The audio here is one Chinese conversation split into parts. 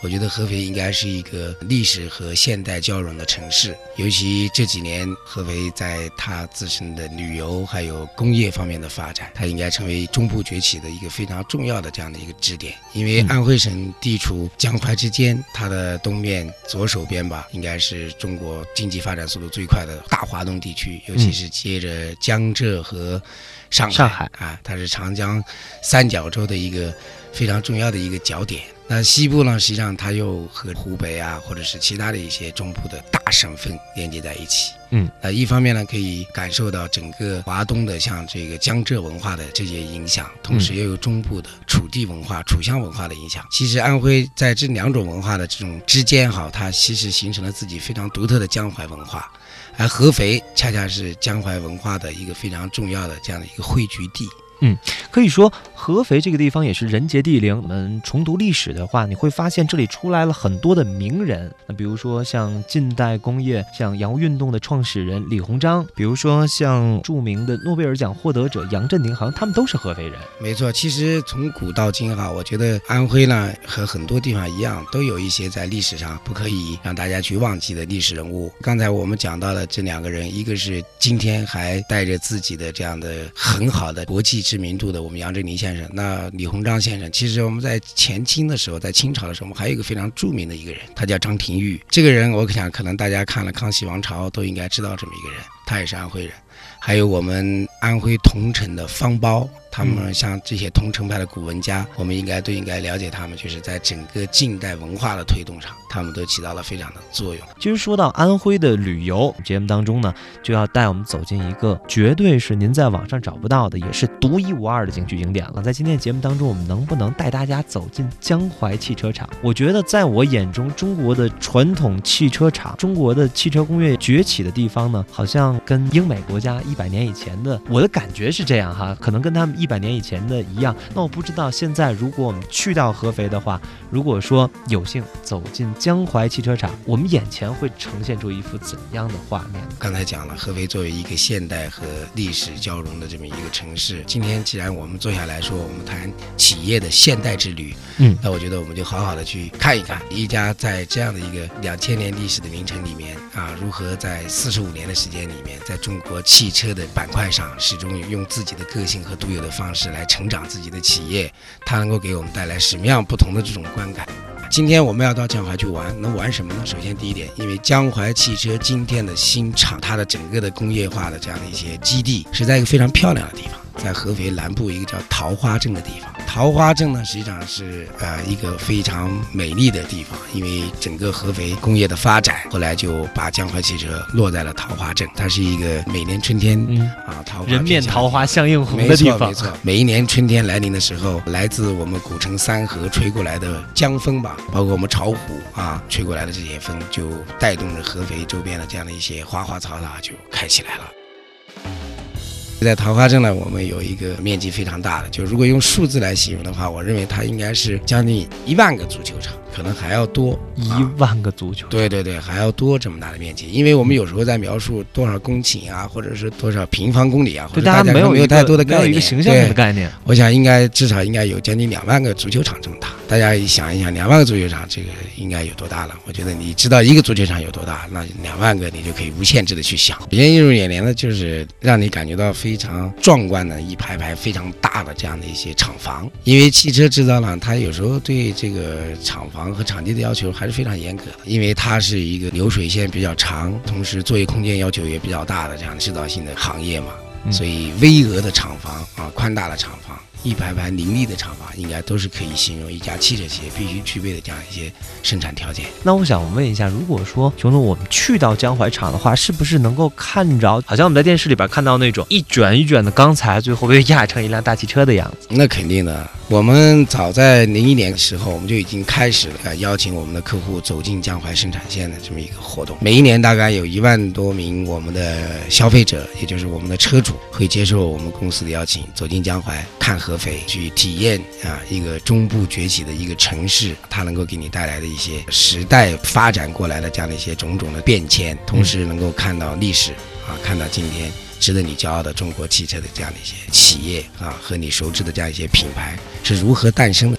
我觉得合肥应该是一个历史和现代交融的城市，尤其这几年合肥在它自身的旅游还有工业方面的发展，它应该成为中部崛起的一个非常重要的这样的一个支点。因为安徽省地处江淮之间，它的东面左手边吧，应该是中国经济发展速度最快的大华东地区，尤其是接着江浙和上海上海啊，它是长江三角洲的一个非常重要的一个角点。那西部呢，实际上它又和湖北啊，或者是其他的一些中部的大省份连接在一起。嗯，那一方面呢，可以感受到整个华东的像这个江浙文化的这些影响，同时又有中部的楚地文化、楚乡文化的影响。其实安徽在这两种文化的这种之间，哈，它其实形成了自己非常独特的江淮文化，而合肥恰恰是江淮文化的一个非常重要的这样的一个汇聚地。嗯可以说，合肥这个地方也是人杰地灵。我们重读历史的话，你会发现这里出来了很多的名人。那比如说像近代工业、像洋务运动的创始人李鸿章，比如说像著名的诺贝尔奖获得者杨振宁，好像他们都是合肥人。没错，其实从古到今哈，我觉得安徽呢和很多地方一样，都有一些在历史上不可以让大家去忘记的历史人物。刚才我们讲到了这两个人，一个是今天还带着自己的这样的很好的国际知名度的我们杨振宁先生，那李鸿章先生，其实我们在前清的时候，在清朝的时候，我们还有一个非常著名的一个人，他叫张廷玉。这个人，我想可能大家看了《康熙王朝》都应该知道这么一个人，他也是安徽人。还有我们安徽桐城的方苞，他们像这些桐城派的古文家，我们应该都应该了解他们，就是在整个近代文化的推动上，他们都起到了非常的作用。其实说到安徽的旅游节目当中呢，就要带我们走进一个绝对是您在网上找不到的，也是独一无二的景区景点了。在今天的节目当中，我们能不能带大家走进江淮汽车厂？我觉得在我眼中，中国的传统汽车厂，中国的汽车工业崛起的地方呢，好像跟英美国家一百年以前的，我的感觉是这样哈，可能跟他们一百年以前的一样。那我不知道现在如果我们去到合肥的话，如果说有幸走进江淮汽车厂，我们眼前会呈现出一幅怎样的画面？刚才讲了，合肥作为一个现代和历史交融的这么一个城市，今天既然我们坐下来说，我们谈企业的现代之旅，嗯那我觉得我们就好好的去看一看一家在这样的一个两千年历史的名城里面啊，如何在四十五年的时间里面，在中国汽车的板块上，始终用自己的个性和独有的方式来成长自己的企业，它能够给我们带来什么样不同的这种观感。今天我们要到江淮去玩，能玩什么呢？首先第一点，因为江淮汽车今天的新厂，它的整个的工业化的这样的一些基地是在一个非常漂亮的地方，在合肥南部一个叫桃花镇的地方。桃花镇呢，实际上是呃一个非常美丽的地方，因为整个合肥工业的发展，后来就把江淮汽车落在了桃花镇。它是一个每年春天嗯，啊桃花人面桃花相映红没的地方错没。错，每一年春天来临的时候，来自我们古城三河吹过来的江风吧，包括我们巢湖啊吹过来的这些风，就带动着合肥周边的这样的一些花花草草就开起来了。在桃花镇呢，我们有一个面积非常大的，就如果用数字来形容的话，我认为它应该是将近一万个足球场，可能还要多。一啊万个足球，对对对，还要多这么大的面积，因为我们有时候在描述多少公顷啊，或者是多少平方公里啊，或者大家没有没有太多的没有概念，一个形象性的对概念。我想应该至少应该有将近两万个足球场这么大。大家想一想，两万个足球场，这个应该有多大了？我觉得你知道一个足球场有多大，那两万个你就可以无限制的去想。首先映入眼帘的就是让你感觉到非常壮观的一排排非常大的这样的一些厂房。因为汽车制造呢，它有时候对这个厂房和场地的要求还是非常严格的，因为它是一个流水线比较长，同时作业空间要求也比较大的这样的制造性的行业嘛。嗯所以巍峨的厂房啊，宽大的厂房，一排排林立的厂房，应该都是可以形容一家汽车企业必须具备的这样一些生产条件。那我想问一下，如果说熊总我们去到江淮厂的话，是不是能够看着，好像我们在电视里边看到那种一卷一卷的钢材，最后被压成一辆大汽车的样子？那肯定的，我们早在零一年的时候，我们就已经开始了呃邀请我们的客户走进江淮生产线的这么一个活动。每一年大概有一万多名我们的消费者，也就是我们的车主，会接受我们公司的邀请，走进江淮看合肥，去体验啊一个中部崛起的一个城市，它能够给你带来的一些时代发展过来的这样的一些种种的变迁，同时能够看到历史啊，看到今天。值得你骄傲的中国汽车的这样的一些企业啊，和你熟知的这样一些品牌是如何诞生的。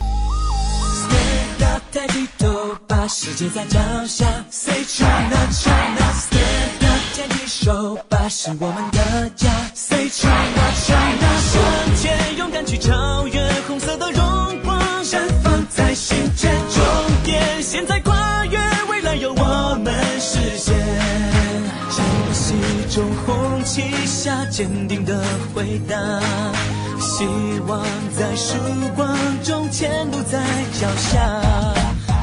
手吧，是我们的家。Say China China，向前勇敢去超越，红色的荣光绽放在心间。终点现在跨越，未来由我们实现。晨曦中红旗下，坚定的回答。希望在曙光中，前路在脚下。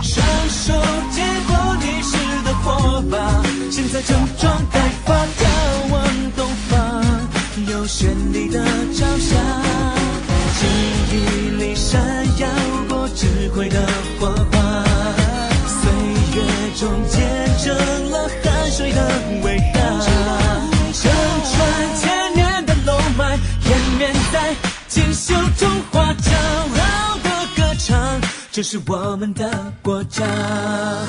双手接过你时的火把，现在整装待发，眺望东方，有绚丽的朝霞。记忆里闪耀过智慧的火花，岁月中见证了汗水的伟大。承传千年的龙脉，延绵在锦绣中华，骄傲的歌唱，这是我们的国家。